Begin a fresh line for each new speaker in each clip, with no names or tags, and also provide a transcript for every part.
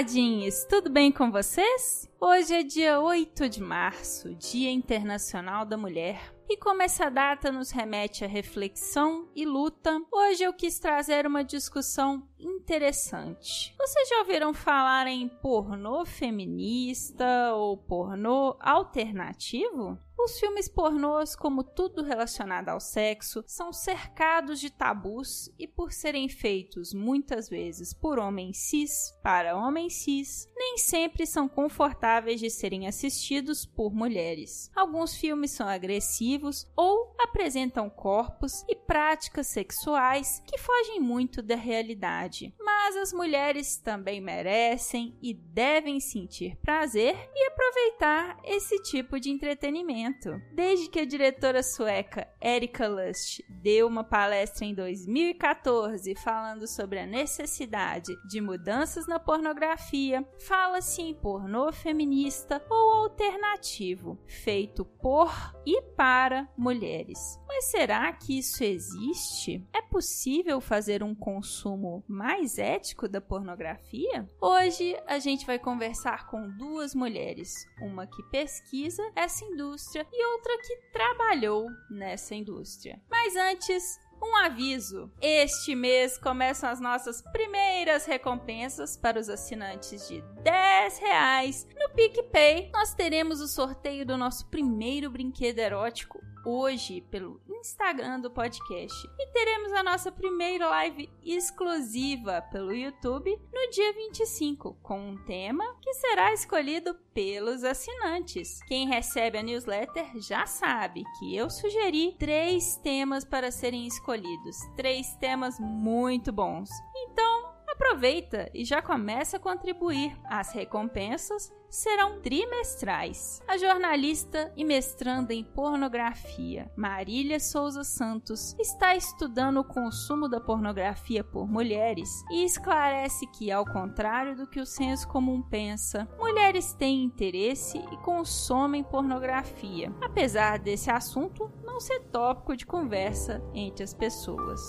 Taradinhos, tudo bem com vocês? Hoje é dia 8 de março, Dia Internacional da Mulher. E como essa data nos remete à reflexão e luta, hoje eu quis trazer uma discussão interessante. Vocês já ouviram falar em pornô feminista ou pornô alternativo? Os filmes pornôs, como tudo relacionado ao sexo, são cercados de tabus e, por serem feitos muitas vezes por homens cis para homens cis, nem sempre são confortáveis de serem assistidos por mulheres. Alguns filmes são agressivos ou apresentam corpos e práticas sexuais que fogem muito da realidade. Mas as mulheres também merecem e devem sentir prazer e aproveitar esse tipo de entretenimento. Desde que a diretora sueca Erika Lust deu uma palestra em 2014 falando sobre a necessidade de mudanças na pornografia, fala-se em pornô feminista ou alternativo, feito por e para mulheres. Mas será que isso existe? É possível fazer um consumo mais ético da pornografia? Hoje a gente vai conversar com duas mulheres, uma que pesquisa essa indústria e outra que trabalhou nessa indústria. Mas antes, um aviso: este mês começam as nossas primeiras recompensas para os assinantes de 10 reais. No PicPay, nós teremos o sorteio do nosso primeiro brinquedo erótico hoje pelo Instagram do podcast e teremos a nossa primeira live exclusiva pelo YouTube no dia 25, com um tema que será escolhido pelos assinantes. Quem recebe a newsletter já sabe que eu sugeri três temas para serem escolhidos, três temas muito bons. Então, aproveita e já começa a contribuir. As recompensas serão trimestrais. A jornalista e mestranda em pornografia, Marília Souza Santos, está estudando o consumo da pornografia por mulheres e esclarece que, ao contrário do que o senso comum pensa, mulheres têm interesse e consomem pornografia, apesar desse assunto não ser tópico de conversa entre as pessoas.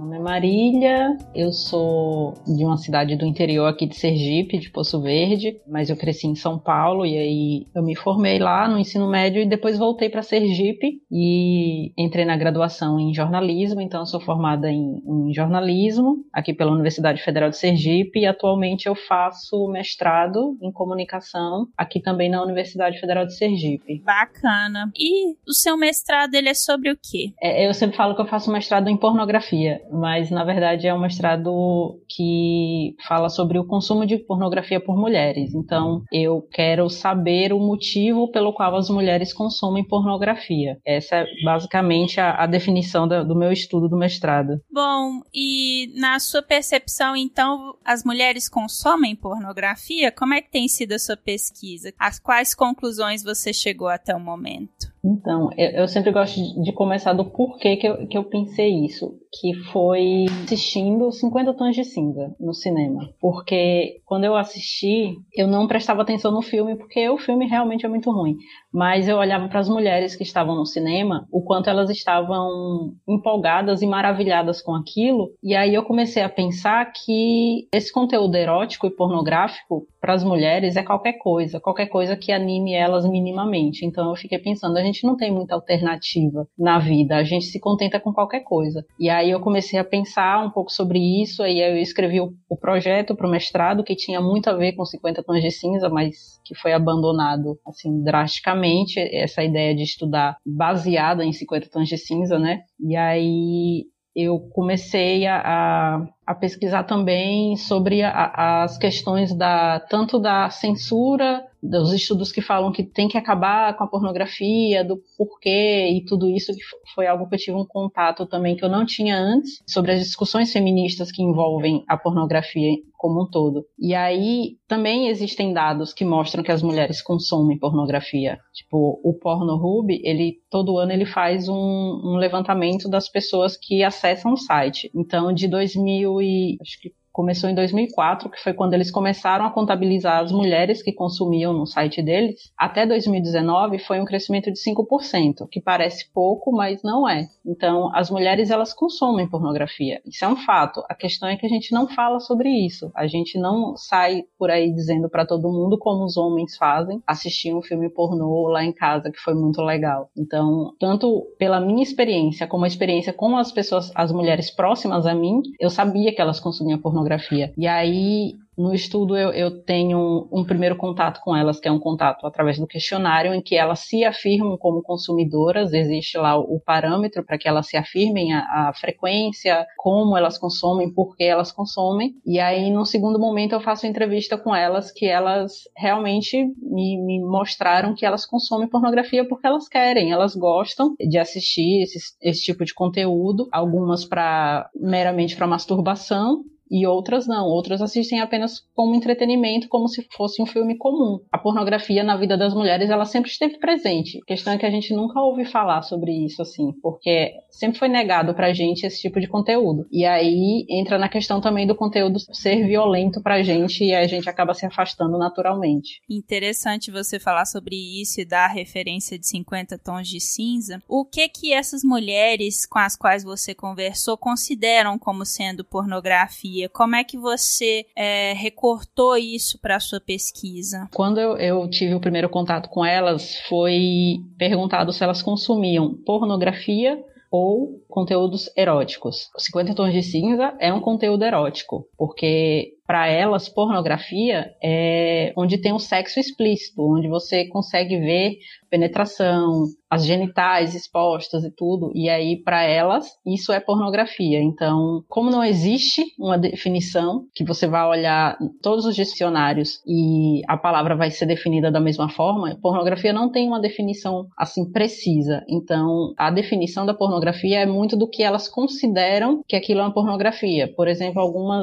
Meu nome é Marília, eu sou de uma cidade do interior aqui de Sergipe, de Poço Verde, mas eu cresci em São Paulo e aí eu me formei lá no ensino médio e depois voltei para Sergipe e entrei na graduação em jornalismo, então eu sou formada em, em, jornalismo aqui pela Universidade Federal de Sergipe e atualmente eu faço mestrado em comunicação aqui também na Universidade Federal de Sergipe.
Bacana. E o seu mestrado ele é sobre o quê?
É, eu sempre falo que eu faço mestrado em pornografia mas na verdade é um mestrado que fala sobre o consumo de pornografia por mulheres. Então, eu quero saber o motivo pelo qual as mulheres consomem pornografia. Essa é basicamente a, a definição do, meu estudo do mestrado.
Bom, e na sua percepção, então, as mulheres consomem pornografia? Como é que tem sido a sua pesquisa? As quais conclusões você chegou até o momento?
Então, eu, sempre gosto de começar do porquê que eu, que eu pensei isso que foi assistindo 50 Tons de Cinza no cinema. Porque quando eu assisti, eu não prestava atenção no filme, porque o filme realmente é muito ruim. mas eu olhava para as mulheres que estavam no cinema, o quanto elas estavam empolgadas e maravilhadas com aquilo, e aí eu comecei a pensar que esse conteúdo erótico e pornográfico para as mulheres é qualquer coisa, qualquer coisa que anime elas minimamente. Então eu fiquei pensando, a gente não tem muita alternativa na vida, a gente se contenta com qualquer coisa. E aí eu comecei a pensar um pouco sobre isso, aí eu escrevi o, o projeto para o mestrado que tinha muito a ver com 50 tons de cinza, mas que foi abandonado assim drasticamente essa ideia de estudar baseada em 50 tons de cinza, né? E aí eu comecei a, a, a pesquisar também sobre a, as questões da tanto da censura dos estudos que falam que tem que acabar com a pornografia, do porquê e tudo isso, que foi algo que eu tive um contato também que eu não tinha antes, sobre as discussões feministas que envolvem a pornografia como um todo. E aí também existem dados que mostram que as mulheres consomem pornografia. Tipo, o Pornhub, ele todo ano ele faz um, um levantamento das pessoas que acessam o site. Então, de 2000 e acho que começou em 2004, que foi quando eles começaram a contabilizar as mulheres que consumiam no site deles. Até 2019 foi um crescimento de 5%, que parece pouco, mas não é. Então, as mulheres elas consomem pornografia. Isso é um fato. A questão é que a gente não fala sobre isso. A gente não sai por aí dizendo para todo mundo como os homens fazem, assistir um filme pornô lá em casa que foi muito legal. Então, tanto pela minha experiência como a experiência com as pessoas, as mulheres próximas a mim, eu sabia que elas consumiam pornografia pornografia. E aí no estudo, eu, eu tenho um, primeiro contato com elas, que é um contato através do questionário, em que elas se afirmam como consumidoras, existe lá o, o parâmetro para que elas se afirmem a, a, frequência, como elas consomem, por que elas consomem. E aí, no segundo momento, eu faço entrevista com elas, que elas realmente me, me mostraram que elas consomem pornografia porque elas querem, elas gostam de assistir esse, esse tipo de conteúdo, algumas para meramente para masturbação e outras não. Outras assistem apenas como entretenimento, como se fosse um filme comum. A pornografia na vida das mulheres, ela sempre esteve presente. A questão é que a gente nunca ouve falar sobre isso, assim, porque sempre foi negado pra gente esse tipo de conteúdo. E aí entra na questão também do conteúdo ser violento pra gente e a gente acaba se afastando naturalmente.
Interessante você falar sobre isso e dar a referência de 50 tons de cinza. O que que essas mulheres com as quais você conversou consideram como sendo pornografia? Como é que você é, recortou isso para a sua pesquisa?
Quando eu, eu tive o primeiro contato com elas, foi perguntado se elas consumiam pornografia ou conteúdos eróticos. 50 Tons de Cinza é um conteúdo erótico, porque para elas pornografia é onde tem o sexo explícito, onde você consegue ver penetração, as genitais expostas e tudo, e aí para elas isso é pornografia. Então, como não existe uma definição que você vai olhar todos os dicionários e a palavra vai ser definida da mesma forma, pornografia não tem uma definição assim precisa. Então, a definição da pornografia é muito do que elas consideram que aquilo é uma pornografia. Por exemplo, algumas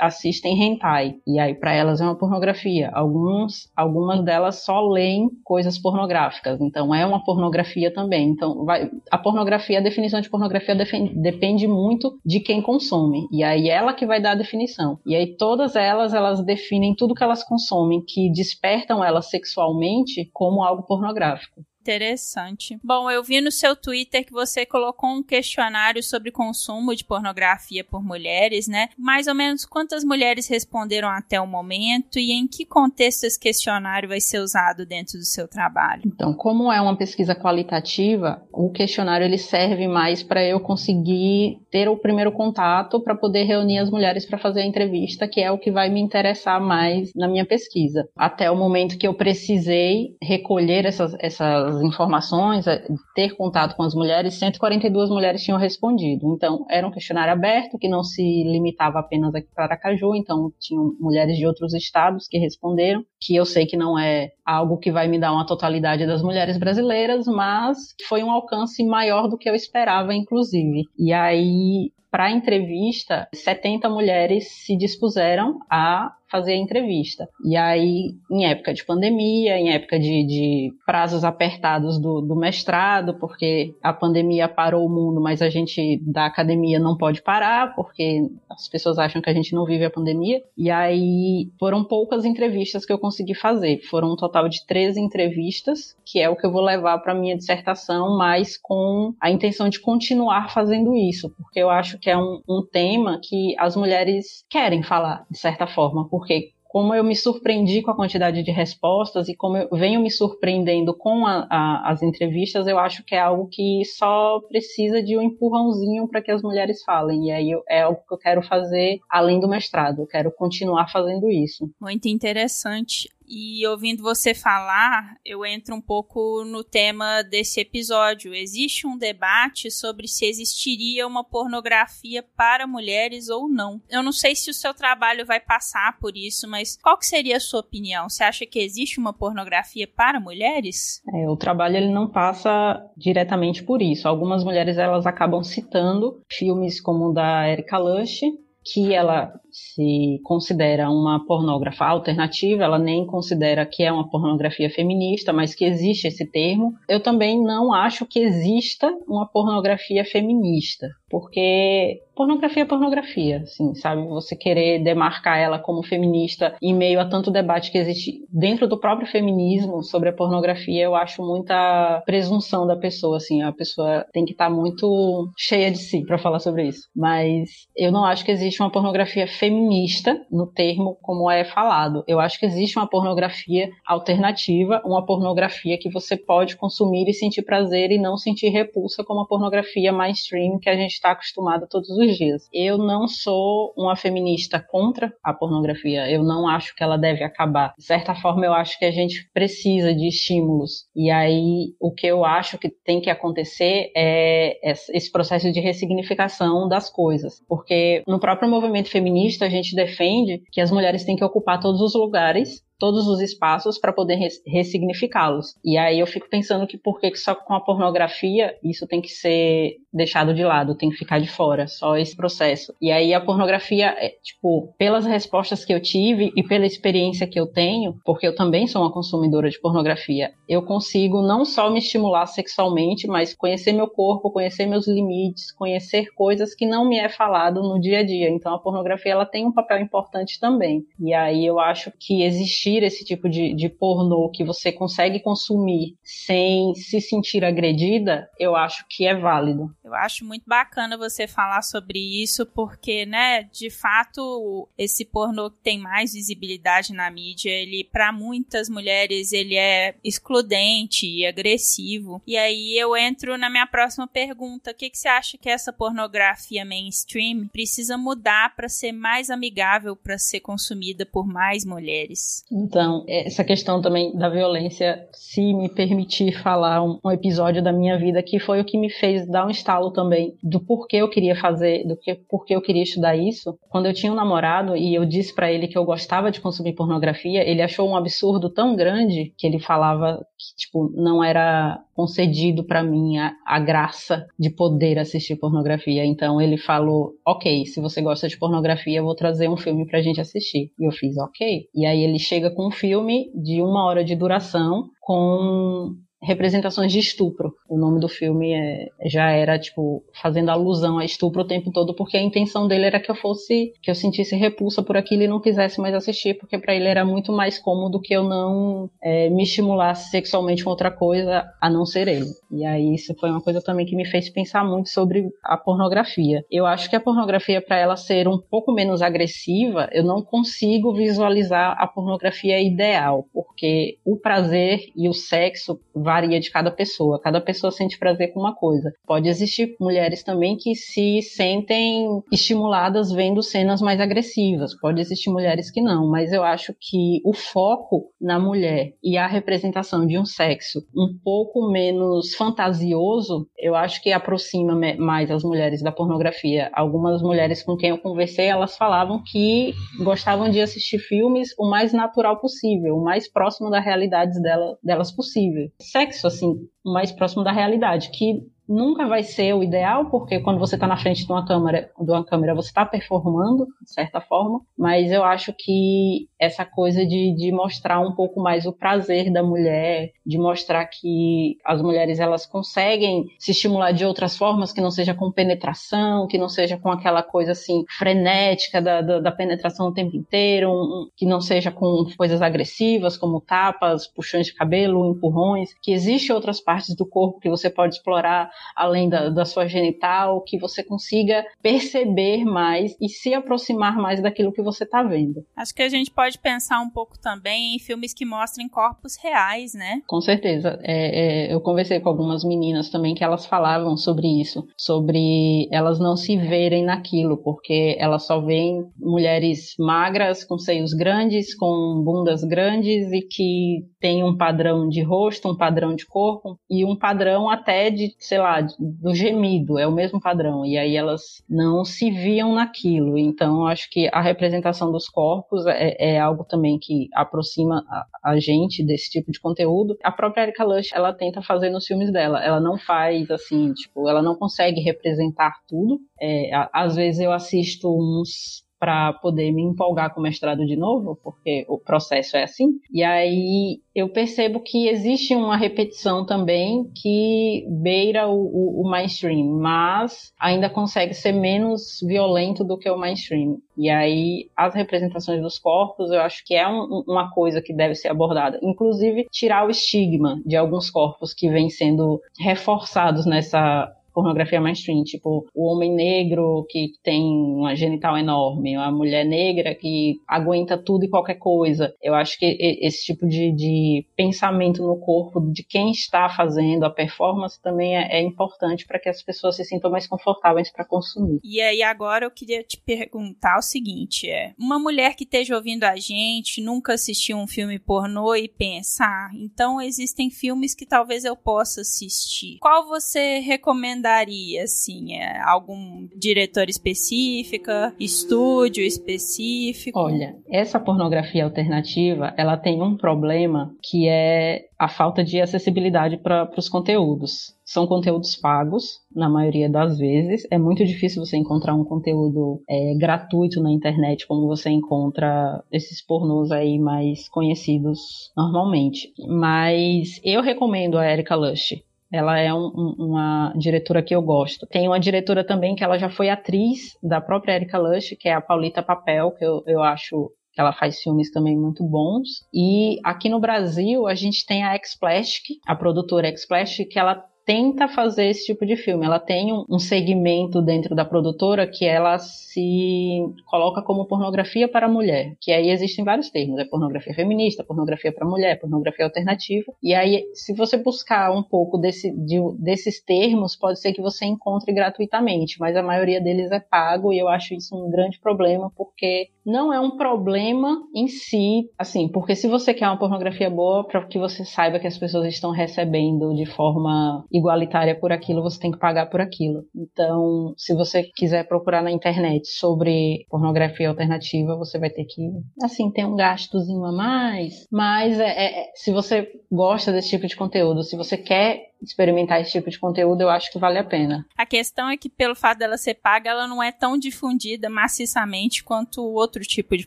assistem hentai e aí para elas é uma pornografia. Alguns, algumas delas só leem coisas pornográficas. Então, é uma pornografia também. Então, vai, a pornografia, a definição de pornografia depende muito de quem consome. E aí ela que vai dar a definição. E aí todas elas, elas definem tudo que elas consomem que despertam elas sexualmente como algo pornográfico
interessante. Bom, eu vi no seu Twitter que você colocou um questionário sobre consumo de pornografia por mulheres, né? Mais ou menos quantas mulheres responderam até o momento e em que contexto esse questionário vai ser usado dentro do seu trabalho?
Então, como é uma pesquisa qualitativa, o questionário ele serve mais para eu conseguir ter o primeiro contato para poder reunir as mulheres para fazer a entrevista, que é o que vai me interessar mais na minha pesquisa. Até o momento que eu precisei recolher essas, essas informações, é, ter contato com as mulheres, 142 mulheres tinham respondido. Então, era um questionário aberto que não se limitava apenas aqui para Aracaju, então tinham mulheres de outros estados que responderam, que eu sei que não é algo que vai me dar uma totalidade das mulheres brasileiras, mas foi um alcance maior do que eu esperava, inclusive. E aí, para a entrevista, 70 mulheres se dispuseram a fazer a entrevista. E aí, em época de pandemia, em época de, de prazos apertados do, do mestrado, porque a pandemia parou o mundo, mas a gente da academia não pode parar, porque as pessoas acham que a gente não vive a pandemia. E aí foram poucas entrevistas que eu consegui fazer. Foram um total de 13 entrevistas, que é o que eu vou levar para minha dissertação, mas com a intenção de continuar fazendo isso, porque eu acho que é um, um tema que as mulheres querem falar, de certa forma, porque como eu me surpreendi com a quantidade de respostas e como eu venho me surpreendendo com a, a, as entrevistas, eu acho que é algo que só precisa de um empurrãozinho para que as mulheres falem. E aí eu, é algo que eu quero fazer além do mestrado, eu quero continuar fazendo isso.
Muito interessante. E ouvindo você falar, eu entro um pouco no tema desse episódio. Existe um debate sobre se existiria uma pornografia para mulheres ou não. Eu não sei se o seu trabalho vai passar por isso, mas qual que seria a sua opinião? Você acha que existe uma pornografia para mulheres?
É, o trabalho ele não passa diretamente por isso. Algumas mulheres elas acabam citando filmes como o da Erika Lush, que ela se considera uma pornógrafa alternativa, ela nem considera que é uma pornografia feminista, mas que existe esse termo. Eu também não acho que exista uma pornografia feminista, porque pornografia é pornografia, assim, sabe? Você querer demarcar ela como feminista em meio a tanto debate que existe dentro do próprio feminismo sobre a pornografia, eu acho muita presunção da pessoa, assim, a pessoa tem que estar tá muito cheia de si para falar sobre isso. Mas eu não acho que existe uma pornografia feminista no termo como é falado. Eu acho que existe uma pornografia alternativa, uma pornografia que você pode consumir e sentir prazer e não sentir repulsa como a pornografia mainstream que a gente está acostumado todos os dias. Eu não sou uma feminista contra a pornografia. Eu não acho que ela deve acabar. De certa forma, eu acho que a gente precisa de estímulos. E aí, o que eu acho que tem que acontecer é esse processo de ressignificação das coisas. Porque no próprio movimento feminista, a gente defende que as mulheres têm que ocupar todos os lugares todos os espaços para poder ressignificá-los. E aí eu fico pensando que por que só com a pornografia isso tem que ser deixado de lado, tem que ficar de fora, só esse processo. E aí a pornografia, é, tipo, pelas respostas que eu tive e pela experiência que eu tenho, porque eu também sou uma consumidora de pornografia, eu consigo não só me estimular sexualmente, mas conhecer meu corpo, conhecer meus limites, conhecer coisas que não me é falado no dia a dia. Então a pornografia ela tem um papel importante também. E aí eu acho que existir esse tipo de, de pornô que você consegue consumir sem se sentir agredida, eu acho que é válido.
Eu acho muito bacana você falar sobre isso, porque, né, de fato, esse pornô que tem mais visibilidade na mídia, ele, para muitas mulheres, ele é excludente e agressivo. E aí eu entro na minha próxima pergunta: o que, que você acha que essa pornografia mainstream precisa mudar para ser mais amigável para ser consumida por mais mulheres?
Então, essa questão também da violência, se me permitir falar um, um episódio da minha vida que foi o que me fez dar um estalo também do porquê eu queria fazer, do que porquê eu queria estudar isso. Quando eu tinha um namorado e eu disse para ele que eu gostava de consumir pornografia, ele achou um absurdo tão grande que ele falava que tipo não era concedido para mim a, a graça de poder assistir pornografia. Então ele falou: "OK, se você gosta de pornografia, eu vou trazer um filme pra gente assistir". E eu fiz: "OK". E aí ele chega com um filme de uma hora de duração com representações de estupro. O nome do filme é, já era tipo fazendo alusão a estupro o tempo todo, porque a intenção dele era que eu fosse que eu sentisse repulsa por aquilo e não quisesse mais assistir, porque para ele era muito mais cômodo que eu não é, me estimulasse sexualmente com outra coisa a não ser ele. E aí isso foi uma coisa também que me fez pensar muito sobre a pornografia. Eu acho que a pornografia para ela ser um pouco menos agressiva, eu não consigo visualizar a pornografia ideal, porque o prazer e o sexo varia de cada pessoa. Cada pessoa sente prazer com uma coisa. Pode existir mulheres também que se sentem estimuladas vendo cenas mais agressivas. Pode existir mulheres que não, mas eu acho que o foco na mulher e a representação de um sexo um pouco menos fantasioso, eu acho que aproxima mais as mulheres da pornografia. Algumas mulheres com quem eu conversei, elas falavam que gostavam de assistir filmes o mais natural possível, o mais próximo da realidade dela, delas possível sexo, assim, mais próximo da realidade, que nunca vai ser o ideal, porque quando você está na frente de uma câmera, de uma câmera você está performando, de certa forma, mas eu acho que essa coisa de, de mostrar um pouco mais o prazer da mulher, de mostrar que as mulheres elas conseguem se estimular de outras formas, que não seja com penetração, que não seja com aquela coisa assim frenética da, da, da penetração o tempo inteiro, um, que não seja com coisas agressivas como tapas, puxões de cabelo, empurrões, que existe outras partes do corpo que você pode explorar além da, da sua genital, que você consiga perceber mais e se aproximar mais daquilo que você está vendo.
Acho que a gente pode pensar um pouco também em filmes que mostrem corpos reais, né?
Com certeza. É, é, eu conversei com algumas meninas também que elas falavam sobre isso, sobre elas não se verem naquilo, porque elas só veem mulheres magras, com seios grandes, com bundas grandes e que tem um padrão de rosto, um padrão de corpo e um padrão até de, sei lá, do gemido, é o mesmo padrão. E aí elas não se viam naquilo. Então, acho que a representação dos corpos é, é algo também que aproxima a, a, gente desse tipo de conteúdo. A própria Erika Lush, ela tenta fazer nos filmes dela. Ela não faz assim, tipo, ela não consegue representar tudo. É, às vezes eu assisto uns para poder me empolgar com o mestrado de novo, porque o processo é assim. E aí eu percebo que existe uma repetição também que beira o, o, o, mainstream, mas ainda consegue ser menos violento do que o mainstream. E aí as representações dos corpos eu acho que é um, uma coisa que deve ser abordada. Inclusive tirar o estigma de alguns corpos que vêm sendo reforçados nessa pornografia mainstream, tipo o homem negro que tem uma genital enorme, a mulher negra que aguenta tudo e qualquer coisa. Eu acho que esse tipo de, de pensamento no corpo de quem está fazendo a performance também é, é importante para que as pessoas se sintam mais confortáveis para consumir.
E aí agora eu queria te perguntar o seguinte, é, uma mulher que esteja ouvindo a gente, nunca assistiu um filme pornô e pensa, ah, então existem filmes que talvez eu possa assistir. Qual você recomenda recomendaria, assim? É algum diretor específico, estúdio específico?
Olha, essa pornografia alternativa, ela tem um problema que é a falta de acessibilidade para os conteúdos. São conteúdos pagos, na maioria das vezes. É muito difícil você encontrar um conteúdo é, gratuito na internet, como você encontra esses pornôs aí mais conhecidos normalmente. Mas eu recomendo a Erika Lush. Ela é um, um, uma diretora que eu gosto. Tem uma diretora também que ela já foi atriz da própria Erika Lush, que é a Paulita Papel, que eu, eu acho que ela faz filmes também muito bons. E aqui no Brasil a gente tem a X-Plastic, a produtora X-Plastic, que ela tenta fazer esse tipo de filme. Ela tem um, um segmento dentro da produtora que ela se coloca como pornografia para mulher, que aí existem vários termos, é pornografia feminista, pornografia para mulher, pornografia alternativa. E aí, se você buscar um pouco desse, de, desses termos, pode ser que você encontre gratuitamente, mas a maioria deles é pago e eu acho isso um grande problema porque não é um problema em si, assim, porque se você quer uma pornografia boa, para que você saiba que as pessoas estão recebendo de forma igualitária por aquilo, você tem que pagar por aquilo. Então, se você quiser procurar na internet sobre pornografia alternativa, você vai ter que, assim, ter um gastozinho a mais. Mas é, é, se você gosta desse tipo de conteúdo, se você quer experimentar esse tipo de conteúdo, eu acho que vale a pena.
A questão é que, pelo fato dela ser paga, ela não é tão difundida maciçamente quanto outro tipo de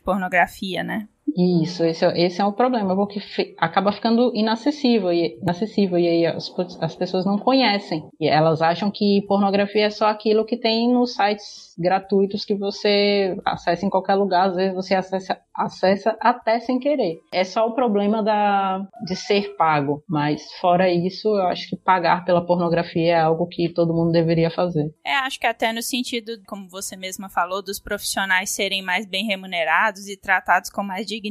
pornografia, né?
Isso, esse, é, esse é o problema, porque acaba ficando inacessível, e, inacessível, e aí as, as pessoas não conhecem. E elas acham que pornografia é só aquilo que tem nos sites gratuitos que você acessa em qualquer lugar, às vezes você acessa, acessa até sem querer. É só o problema da, de ser pago, mas fora isso, eu acho que pagar pela pornografia é algo que todo mundo deveria fazer.
É, acho que até no sentido, como você mesma falou, dos profissionais serem mais bem remunerados e tratados com mais dignidade,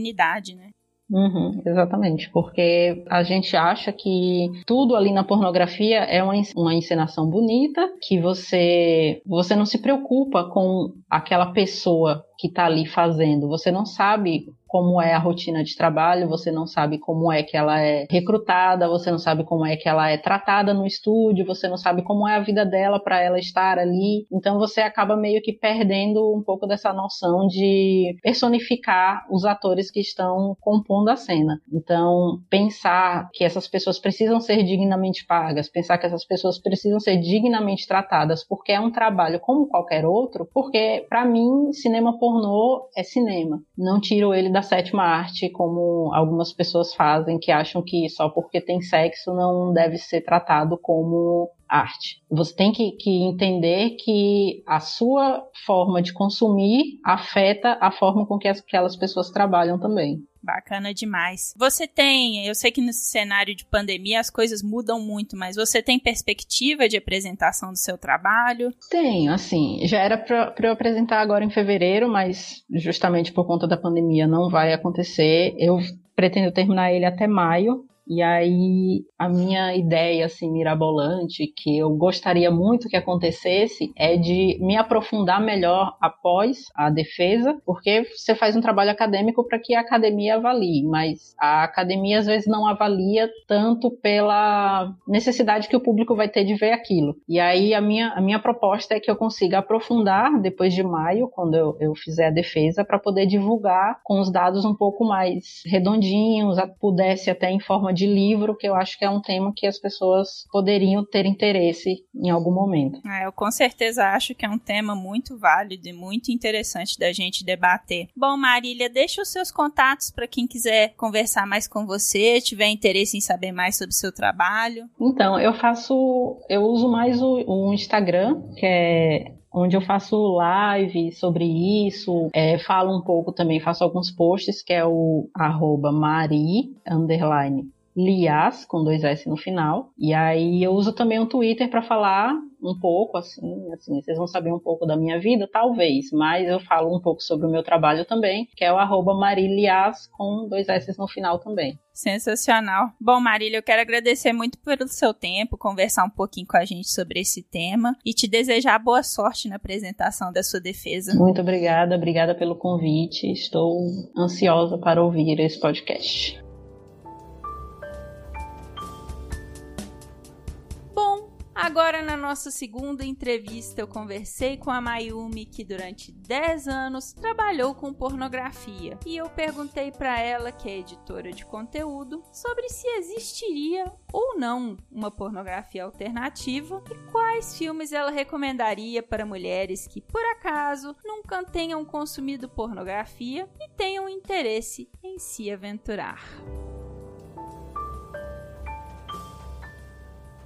né?
Uhum, exatamente, porque a gente acha que tudo ali na pornografia é uma, uma encenação bonita, que você você não se preocupa com aquela pessoa que está ali fazendo, você não sabe como é a rotina de trabalho, você não sabe como é que ela é recrutada, você não sabe como é que ela é tratada no estúdio, você não sabe como é a vida dela para ela estar ali. Então você acaba meio que perdendo um pouco dessa noção de personificar os atores que estão compondo a cena. Então, pensar que essas pessoas precisam ser dignamente pagas, pensar que essas pessoas precisam ser dignamente tratadas, porque é um trabalho como qualquer outro, porque para mim cinema pornô é cinema. Não tiro ele da sétima arte como algumas pessoas fazem que acham que só porque tem sexo não deve ser tratado como arte. Você tem que, que, entender que a sua forma de consumir afeta a forma com que aquelas pessoas trabalham também.
Bacana demais. Você tem, eu sei que nesse cenário de pandemia as coisas mudam muito, mas você tem perspectiva de apresentação do seu trabalho?
Tenho, assim, já era para eu apresentar agora em fevereiro, mas justamente por conta da pandemia não vai acontecer. Eu pretendo terminar ele até maio, e aí a minha ideia assim mirabolante que eu gostaria muito que acontecesse é de me aprofundar melhor após a defesa, porque você faz um trabalho acadêmico para que a academia avalie, mas a academia às vezes não avalia tanto pela necessidade que o público vai ter de ver aquilo. E aí a minha, a minha proposta é que eu consiga aprofundar depois de maio, quando eu, eu fizer a defesa, para poder divulgar com os dados um pouco mais redondinhos, pudesse até em forma de de livro, que eu acho que é um tema que as pessoas poderiam ter interesse em algum momento.
É, eu com certeza acho que é um tema muito válido e muito interessante da gente debater. Bom, Marília, deixa os seus contatos para quem quiser conversar mais com você, tiver interesse em saber mais sobre o seu trabalho.
Então, eu faço, eu uso mais o, o Instagram, que é onde eu faço live sobre isso, é, falo um pouco também, faço alguns posts, que é o arroba mari, underline, Lias, com dois S no final. E aí eu uso também o Twitter para falar um pouco, assim, assim, vocês vão saber um pouco da minha vida, talvez, mas eu falo um pouco sobre o meu trabalho também, que é o arroba Marilias, com dois S no final também.
Sensacional. Bom, Marília, eu quero agradecer muito pelo seu tempo, conversar um pouquinho com a gente sobre esse tema e te desejar boa sorte na apresentação da sua defesa.
Muito obrigada, obrigada pelo convite. Estou ansiosa para ouvir esse podcast.
Agora, na nossa segunda entrevista, eu conversei com a Mayumi, que durante 10 anos trabalhou com pornografia. E eu perguntei para ela, que é editora de conteúdo, sobre se existiria ou não uma pornografia alternativa e quais filmes ela recomendaria para mulheres que, por acaso, nunca tenham consumido pornografia e tenham interesse em se aventurar.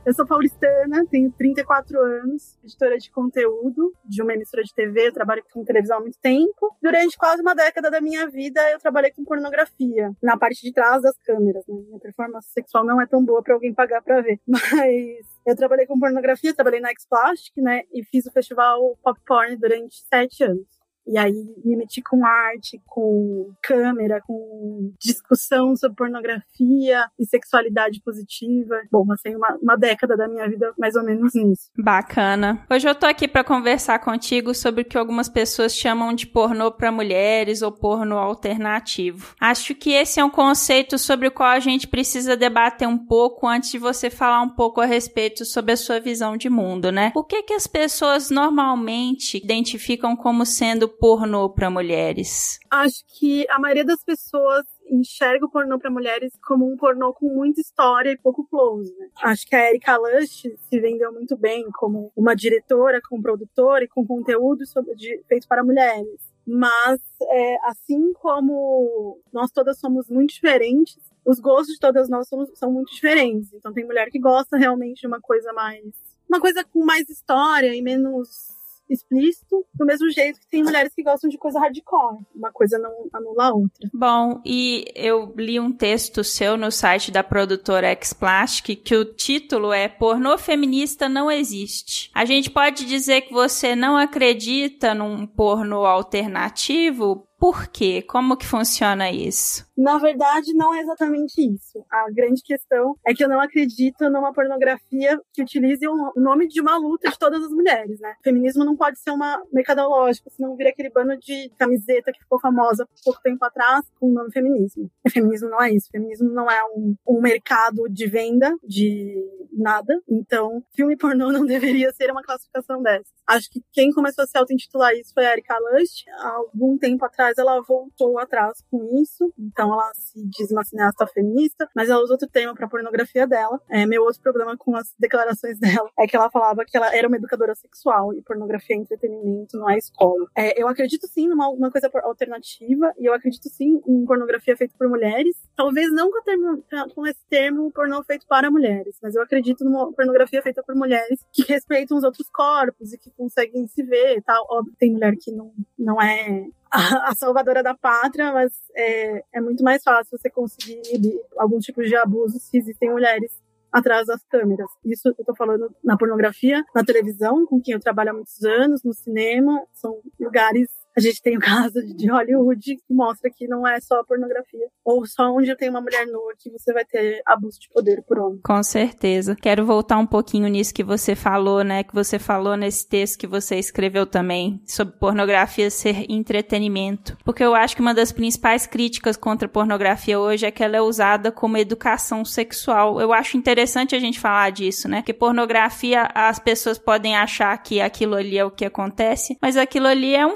Eu sou paulistana, tenho 34 anos, editora de conteúdo de uma emissora de TV, eu trabalho com televisão há muito tempo. Durante quase uma década da minha vida, eu trabalhei com pornografia, na parte de trás das câmeras. Né? Minha performance sexual não é tão boa para alguém pagar para ver, mas eu trabalhei com pornografia, trabalhei na X-Plastic, né, e fiz o festival Pop Porn durante sete anos. E aí me meti com arte, com câmera, com discussão sobre pornografia e sexualidade positiva. Bom, passei uma, uma década da minha vida mais ou menos nisso.
Bacana. Hoje eu tô aqui para conversar contigo sobre o que algumas pessoas chamam de pornô para mulheres ou pornô alternativo. Acho que esse é um conceito sobre o qual a gente precisa debater um pouco antes de você falar um pouco a respeito sobre a sua visão de mundo, né? O que que as pessoas normalmente identificam como sendo pornô para mulheres?
Acho que a maioria das pessoas enxerga o pornô para mulheres como um pornô com muita história e pouco close. Né? Acho que a Erika Lush se vendeu muito bem como uma diretora, como produtora e com conteúdo sobre, de, feito para mulheres. Mas, é, assim como nós todas somos muito diferentes, os gostos de todas nós são muito diferentes. Então, tem mulher que gosta realmente de uma coisa mais. Uma coisa com mais história e menos explícito, do mesmo jeito que tem mulheres que gostam de coisa hardcore. Uma coisa não anula a outra.
Bom, e eu li um texto seu no site da produtora X-Plastic que o título é Pornô Feminista Não Existe. A gente pode dizer que você não acredita num pornô alternativo Por quê? Como que funciona isso?
Na verdade, não é exatamente isso. A grande questão é que eu não acredito numa pornografia que utilize o nome de uma luta de todas as mulheres, né? O feminismo não pode ser uma mercadológica, senão vira aquele bando de camiseta que ficou famosa pouco tempo atrás com o nome feminismo. E feminismo não é isso. feminismo não é um, um mercado de venda de nada. Então, filme pornô não deveria ser uma classificação dessa. Acho que quem começou a se auto-intitular isso foi a Erika Lush. Há algum tempo atrás ela voltou atrás com isso. Então ela se diz uma cineasta feminista, mas ela usa outro tema para pornografia dela. É, meu outro problema com as declarações dela é que ela falava que ela era uma educadora sexual e pornografia é entretenimento, não é escola. É, eu acredito sim numa uma coisa alternativa e eu acredito sim em pornografia feita por mulheres. Talvez não com, termo, com esse termo pornô feito para mulheres, mas eu acredito numa pornografia feita por mulheres que respeitam os outros corpos e que conseguem se ver e tal. Óbvio, tem mulher que não, não é a, salvadora da pátria, mas é, é muito mais fácil você conseguir algum tipo de abuso se existem mulheres atrás das câmeras. Isso eu tô falando na pornografia, na televisão, com quem eu trabalho há muitos anos, no cinema, são lugares a gente tem o caso de Hollywood que mostra que não é só pornografia. Ou só onde tem uma mulher nua que você vai ter abuso de poder por homem.
Com certeza. Quero voltar um pouquinho nisso que você falou, né? Que você falou nesse texto que você escreveu também, sobre pornografia ser entretenimento. Porque eu acho que uma das principais críticas contra a pornografia hoje é que ela é usada como educação sexual. Eu acho interessante a gente falar disso, né? Que pornografia, as pessoas podem achar que aquilo ali é o que acontece, mas aquilo ali é um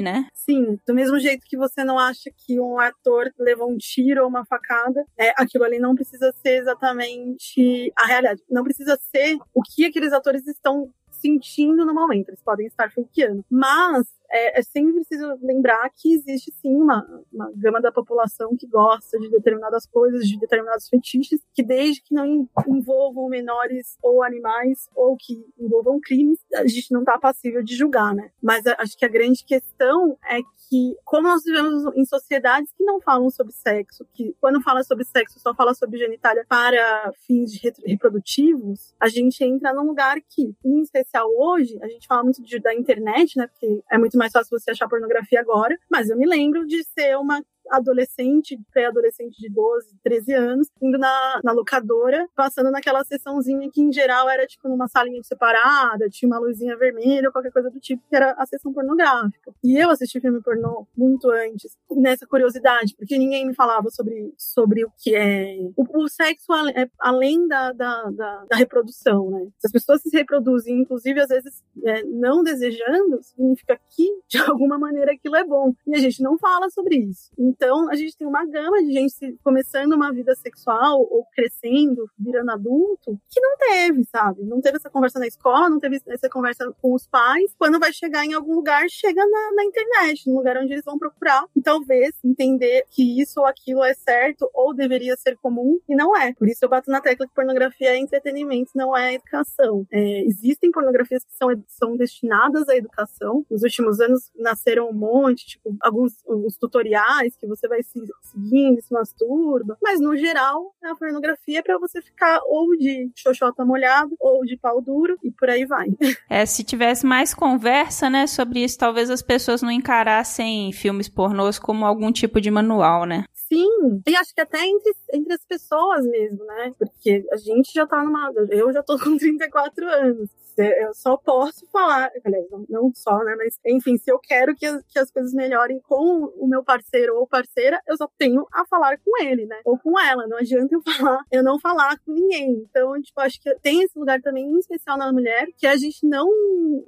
né?
Sim, do mesmo jeito que você não acha que um ator levou um tiro ou uma facada, é, aquilo ali não precisa ser exatamente a realidade. Não precisa ser o que aqueles atores estão sentindo no momento. Eles podem estar fakeando. Mas é, é sempre preciso lembrar que existe sim uma, uma gama da população que gosta de determinadas coisas, de determinados fetiches, que desde que não envolvam menores ou animais ou que envolvam crimes, a gente não está passível de julgar, né? Mas acho que a grande questão é que, como nós vivemos em sociedades que não falam sobre sexo, que quando fala sobre sexo só fala sobre genitália para fins reprodutivos, a gente entra num lugar que, em especial hoje, a gente fala muito de, da internet, né? Porque é muito mais fácil você achar pornografia agora, mas eu me lembro de ser uma adolescente, pré-adolescente de 12, 13 anos, indo na, na locadora, passando naquela sessãozinha que em geral era tipo numa salinha separada, tinha uma luzinha vermelha qualquer coisa do tipo, que era a sessão pornográfica. E eu assisti filme pornô muito antes, nessa curiosidade, porque ninguém me falava sobre, sobre o que é o, o sexo é além da, da, da, da, reprodução, né? Se as pessoas se reproduzem, inclusive às vezes é, não desejando, significa que de alguma maneira aquilo é bom. E a gente não fala sobre isso. Então, a gente tem uma gama de gente começando uma vida sexual ou crescendo, virando adulto, que não teve, sabe? Não teve essa conversa na escola, não teve essa conversa com os pais. Quando vai chegar em algum lugar, chega na, na internet, no lugar onde eles vão procurar e talvez entender que isso ou aquilo é certo ou deveria ser comum e não é. Por isso eu bato na tecla que pornografia é entretenimento, não é educação. É, existem pornografias que são, são destinadas à educação. Nos últimos anos nasceram um monte, tipo, alguns os tutoriais que você vai se seguindo, se masturba. Mas no geral, a pornografia é pra você ficar ou de xoxota molhado ou de pau duro e por aí vai.
É, se tivesse mais conversa, né, sobre isso, talvez as pessoas não encarassem filmes pornôs como algum tipo de manual, né?
Sim, e acho que até entre, entre as pessoas mesmo, né? Porque a gente já tá numa. Eu já tô com 34 anos. Eu só posso falar, aliás, não só, né? Mas, enfim, se eu quero que as, que as coisas melhorem com o meu parceiro ou parceira, eu só tenho a falar com ele, né? Ou com ela. Não adianta eu falar, eu não falar com ninguém. Então, tipo, acho que tem esse lugar também em especial na mulher, que a gente não,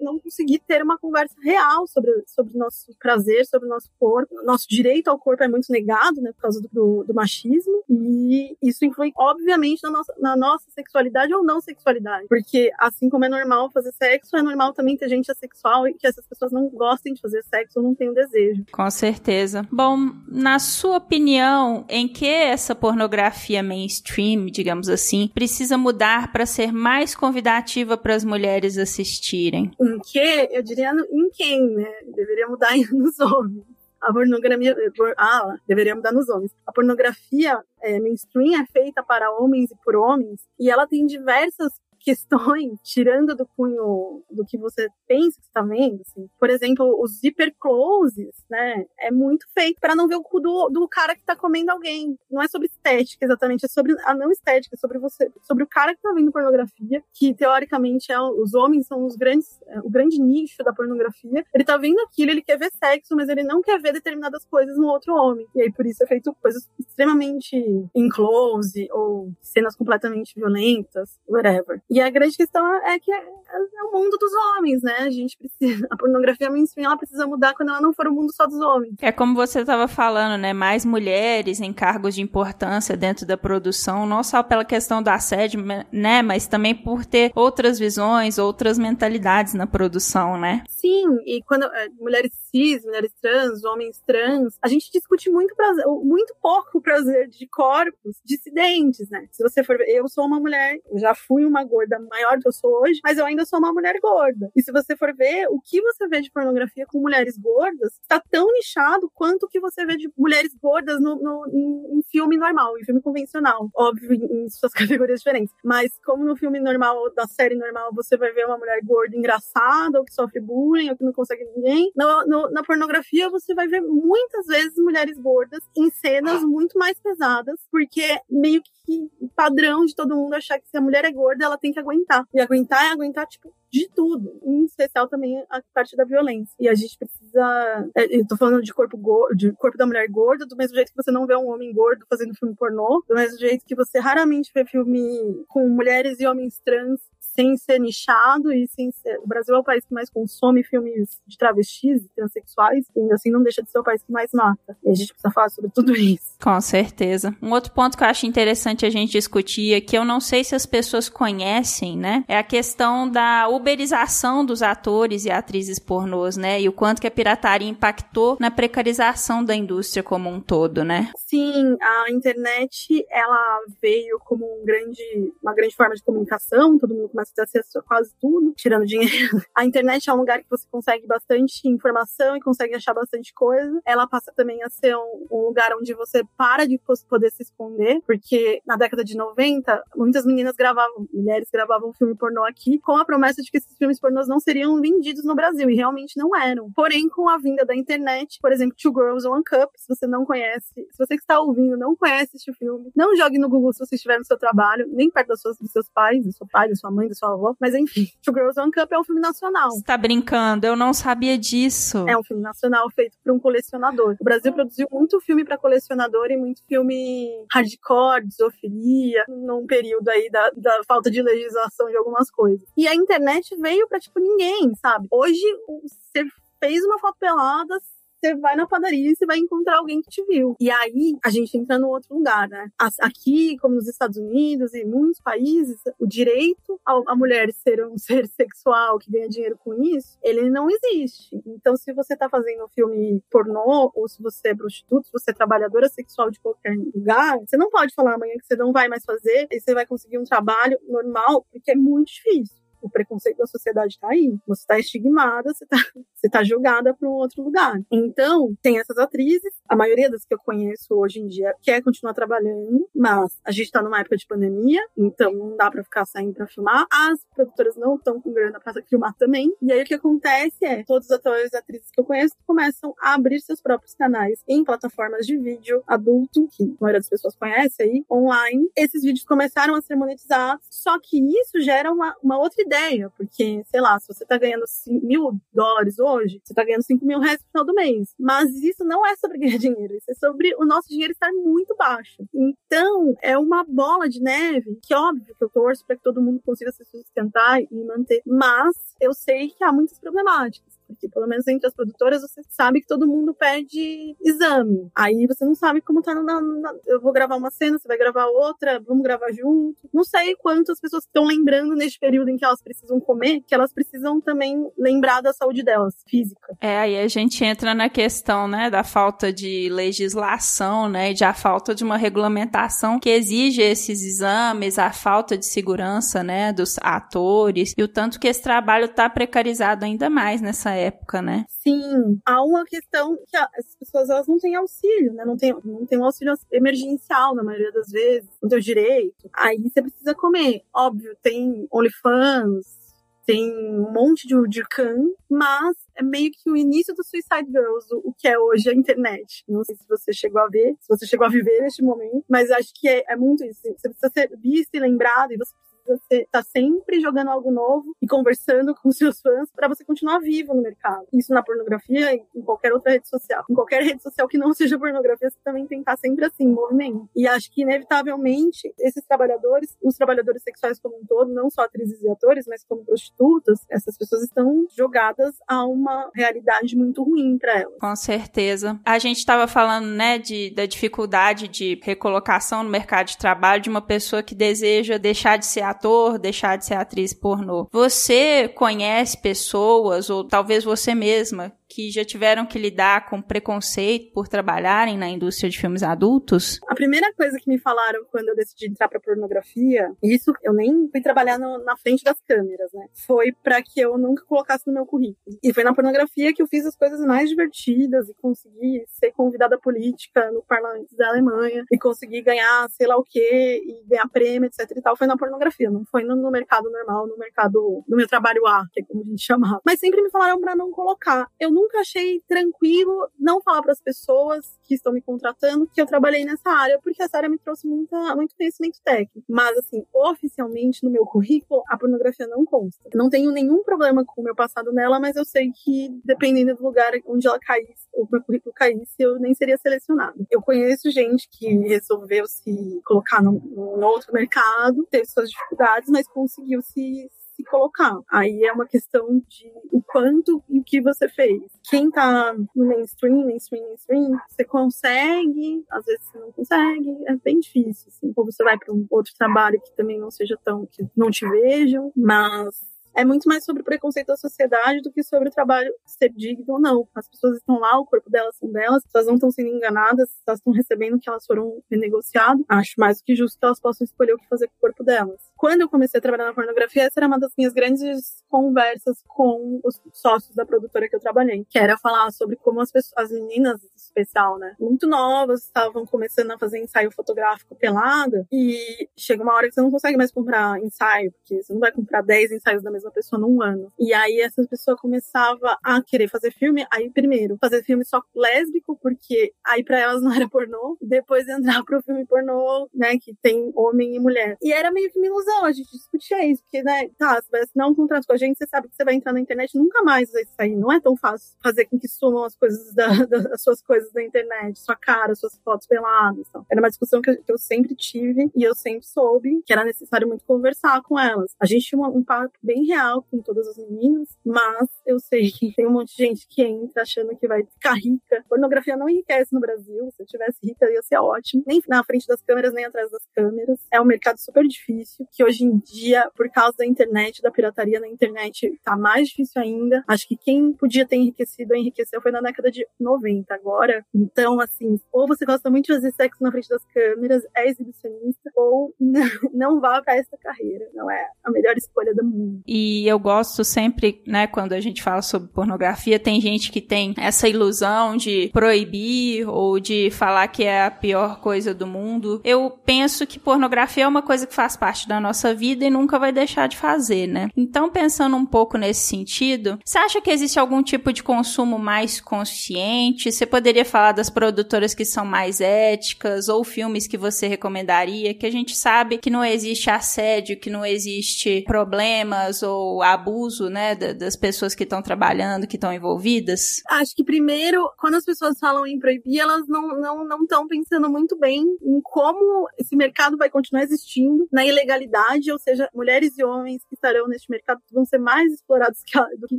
não conseguir ter uma conversa real sobre, sobre nosso prazer, sobre o nosso corpo. Nosso direito ao corpo é muito negado, né? Por causa do, do, do machismo. E isso influi, obviamente, na nossa, na nossa sexualidade ou não sexualidade. Porque, assim como é normal normal fazer sexo, é normal também ter gente assexual e que essas pessoas não gostem de fazer sexo ou não tenham desejo.
Com certeza. Bom, na sua opinião, em que essa pornografia mainstream, digamos assim, precisa mudar para ser mais convidativa para as mulheres assistirem?
Em que? Eu diria no, em quem, né? Deveria mudar nos homens a pornografia. Ah, deveria mudar nos homens. A pornografia é, mainstream é feita para homens e por homens, e ela tem diversas questões, tirando do cunho do que você pensa que está vendo, assim. Por exemplo, os hipercloses, né? É muito feito para não ver o cu do, do cara que tá comendo alguém. Não é sobre estética exatamente, é sobre a não estética, é sobre você, sobre o cara que tá vendo pornografia, que teoricamente é os homens são os grandes, é, o grande nicho da pornografia. Ele tá vendo aquilo, ele quer ver sexo, mas ele não quer ver determinadas coisas no outro homem. E aí por isso é feito coisas extremamente em close ou cenas completamente violentas, whatever. E a grande questão é que é, é o mundo dos homens, né? A gente precisa, a pornografia mainstream ela precisa mudar quando ela não for o mundo só dos homens.
É como você estava falando, né? Mais mulheres em cargos de importância dentro da produção, não só pela questão do assédio, né? Mas também por ter outras visões, outras mentalidades na produção, né?
Sim, e quando é, mulheres cis, mulheres trans, homens trans, a gente discute muito prazer, muito pouco o prazer de corpos dissidentes, né? Se você for ver, eu sou uma mulher, já fui uma gorda maior do que eu sou hoje, mas eu ainda sou uma mulher gorda. E se você for ver, o que você vê de pornografia com mulheres gordas está tão nichado quanto o que você vê de mulheres gordas no, no em, em, filme normal, em filme convencional. Óbvio, em, em suas categorias diferentes. Mas como no filme normal, da série normal, você vai ver uma mulher gorda engraçada, ou que sofre bullying, ou que não consegue ninguém. No, no, na pornografia, você vai ver muitas vezes mulheres gordas em cenas muito mais pesadas, porque meio que padrão de todo mundo achar que se a mulher é gorda, ela tem que aguentar. E aguentar é aguentar, tipo, de tudo, em especial também a parte da violência. E a gente precisa. É, eu tô falando de corpo gordo, de corpo da mulher gorda, do mesmo jeito que você não vê um homem gordo fazendo filme pornô, do mesmo jeito que você raramente vê filme com mulheres e homens trans sem ser nichado e sem ser... O Brasil é o país que mais consome filmes de travestis e transexuais, e ainda assim não deixa de ser o país que mais mata. E a gente precisa falar sobre tudo isso.
Com certeza. Um outro ponto que eu acho interessante a gente discutir, que eu não sei se as pessoas conhecem, né, é a questão da uberização dos atores e atrizes pornôs, né, e o quanto que a pirataria impactou na precarização da indústria como um todo, né?
Sim, a internet, ela veio como um grande, uma grande forma de comunicação, todo mundo começa ter acesso a quase tudo, tirando dinheiro. A internet é um lugar que você consegue bastante informação e consegue achar bastante coisa. Ela passa também a ser um, um lugar onde você para de poder se esconder, porque na década de 90, muitas meninas gravavam, mulheres gravavam filme pornô aqui, com a promessa de que esses filmes pornôs não seriam vendidos no Brasil, e realmente não eram. Porém, com a vinda da internet, por exemplo, Two Girls, One Cup, se você não conhece, se você que está ouvindo não conhece este filme, não jogue no Google se você estiver no seu trabalho, nem perto das suas, dos seus pais, do seu pai, da sua mãe, sua avó, mas enfim, Two Girls, One Cup é um filme nacional.
Você tá brincando, eu não sabia disso.
É um filme nacional feito por um colecionador. O Brasil produziu muito filme para colecionador e muito filme hardcore, zoofilia, num período aí da, da falta de legislação de algumas coisas. E a internet veio pra, tipo, ninguém, sabe? Hoje, você fez uma foto pelada, você vai na padaria e você vai encontrar alguém que te viu. E aí a gente entra no outro lugar, né? Aqui, como nos Estados Unidos e muitos países, o direito a mulher ser um ser sexual que ganha dinheiro com isso, ele não existe. Então, se você tá fazendo um filme pornô, ou se você é prostituta, se você é trabalhadora sexual de qualquer lugar, você não pode falar amanhã que você não vai mais fazer e você vai conseguir um trabalho normal, porque é muito difícil o preconceito da sociedade está aí. Você está estigmada, você está você tá julgada para um outro lugar. Então, tem essas atrizes, a maioria das que eu conheço hoje em dia quer continuar trabalhando, mas a gente está numa época de pandemia, então não dá para ficar saindo para filmar. As produtoras não estão com grana para filmar também. E aí o que acontece é, todos os atores e atrizes que eu conheço começam a abrir seus próprios canais em plataformas de vídeo adulto, que a maioria das pessoas conhece aí, online. Esses vídeos começaram a ser monetizados, só que isso gera uma, uma outra ideia ideia, porque, sei lá, se você tá ganhando mil dólares hoje, você tá ganhando 5 mil reais no final do mês. Mas isso não é sobre ganhar dinheiro, isso é sobre o nosso dinheiro estar muito baixo. Então, é uma bola de neve que, óbvio, que eu torço para que todo mundo consiga se sustentar e manter, mas eu sei que há muitas problemáticas porque pelo menos entre as produtoras você sabe que todo mundo pede exame. Aí você não sabe como tá na, na, eu vou gravar uma cena, você vai gravar outra, vamos gravar junto. Não sei quantas pessoas estão lembrando neste período em que elas precisam comer, que elas precisam também lembrar da saúde delas, física.
É, aí a gente entra na questão, né, da falta de legislação, né, e de a falta de uma regulamentação que exige esses exames, a falta de segurança, né, dos atores e o tanto que esse trabalho tá precarizado ainda mais nessa época, né?
Sim, há uma questão que as pessoas elas não têm auxílio, né? Não tem, não tem um auxílio emergencial na maioria das vezes, não tem direito. Aí você precisa comer. Óbvio, tem OnlyFans, tem um monte de, de can, mas é meio que o início do Suicide Girls, o, o, que é hoje a internet. Não sei se você chegou a ver, se você chegou a viver neste momento, mas acho que é, é muito isso. Você precisa ser visto e lembrado, e você você tá sempre jogando algo novo e conversando com seus fãs para você continuar vivo no mercado. Isso na pornografia e em qualquer outra rede social. Em qualquer rede social que não seja pornografia, você também tem que estar sempre assim, em movimento. E acho que, inevitavelmente, esses trabalhadores, os trabalhadores sexuais como um todo, não só atrizes e atores, mas como prostitutas, essas pessoas estão jogadas a uma realidade muito ruim para elas.
Com certeza. A gente estava falando, né, de, da dificuldade de recolocação no mercado de trabalho de uma pessoa que deseja deixar de ser ator, deixar de ser atriz pornô. Você conhece pessoas, ou talvez você mesma, que já tiveram que lidar com preconceito por trabalharem na indústria de filmes adultos?
A primeira coisa que me falaram quando eu decidi entrar para pornografia, isso eu nem fui trabalhar no, na frente das câmeras, né? Foi para que eu nunca colocasse no meu currículo. E foi na pornografia que eu fiz as coisas mais divertidas e consegui ser convidada política no parlamento da Alemanha e consegui ganhar sei lá o quê e ganhar prêmio, etc e tal. Foi na pornografia, não foi no, no mercado normal, no mercado do meu trabalho A, que é como a gente chamava. Mas sempre me falaram para não colocar. Eu não nunca achei tranquilo não falar para as pessoas que estão me contratando que eu trabalhei nessa área, porque essa área me trouxe muita, muito conhecimento técnico. Mas, assim, oficialmente no meu currículo, a pornografia não consta. não tenho nenhum problema com o meu passado nela, mas eu sei que, dependendo do lugar onde ela caísse, o meu currículo caísse, eu nem seria selecionada. Eu conheço gente que resolveu se colocar no outro mercado, teve suas dificuldades, mas conseguiu se se colocar. Aí é uma questão de o quanto e o que você fez. Quem tá no mainstream, mainstream, mainstream, você consegue, às vezes você não consegue, é bem difícil, assim. Ou você vai para um outro trabalho que também não seja tão, que não te vejam, mas é muito mais sobre o preconceito da sociedade do que sobre o trabalho ser digno ou não. As pessoas estão lá, o corpo delas são delas, elas não estão sendo enganadas, elas estão recebendo o que elas foram renegociado. Acho mais do que justo que elas possam escolher o que fazer com o corpo delas. Quando eu comecei a trabalhar na pornografia, essa era uma das minhas grandes conversas com os sócios da produtora que eu trabalhei, que era falar sobre como as, pessoas, as meninas, especial, né, muito novas, estavam começando a fazer ensaio fotográfico pelada, e chega uma hora que você não consegue mais comprar ensaio, porque você não vai comprar 10 ensaios da mesma pessoa num ano. E aí essa pessoa começava a querer fazer filme, aí primeiro, fazer filme só lésbico, porque aí para elas não era pornô, depois entrar pro filme pornô, né, que tem homem e mulher. E era meio que uma ilusão, a gente discutia isso, porque, né, tá, você vai assinar um contrato com a gente, você sabe que você vai entrar na internet nunca mais vai sair. Não é tão fácil fazer com que sumam as coisas da, da, as suas coisas da internet, sua cara, suas fotos peladas. Então. Era uma discussão que eu, sempre tive e eu sempre soube que era necessário muito conversar com elas. A gente tinha um, um papo bem real com todas as meninas, mas eu sei que tem um monte de gente que entra achando que vai ficar rica. Pornografia não enriquece no Brasil. Se eu tivesse rica, ia ser ótimo. Nem na frente das câmeras, nem atrás das câmeras. É um mercado super difícil, que hoje em dia, por causa da internet, da pirataria na internet, tá mais difícil ainda. Acho que quem podia ter enriquecido, enriqueceu foi na década de 90 agora. Então, assim, ou você gosta muito de fazer sexo na frente das câmeras, é exibicionista, ou não, não vá para essa carreira. Não é a melhor escolha do mundo.
E e eu gosto sempre, né, quando a gente fala sobre pornografia, tem gente que tem essa ilusão de proibir ou de falar que é a pior coisa do mundo. Eu penso que pornografia é uma coisa que faz parte da nossa vida e nunca vai deixar de fazer, né? Então, pensando um pouco nesse sentido, você acha que existe algum tipo de consumo mais consciente? Você poderia falar das produtoras que são mais éticas ou filmes que você recomendaria, que a gente sabe que não existe assédio, que não existe problemas ou abuso, né, das pessoas que estão trabalhando, que estão envolvidas?
Acho que primeiro, quando as pessoas falam em proibir, elas não não não estão pensando muito bem em como esse mercado vai continuar existindo na ilegalidade, ou seja, mulheres e homens que estarão neste mercado vão ser mais explorados que, do que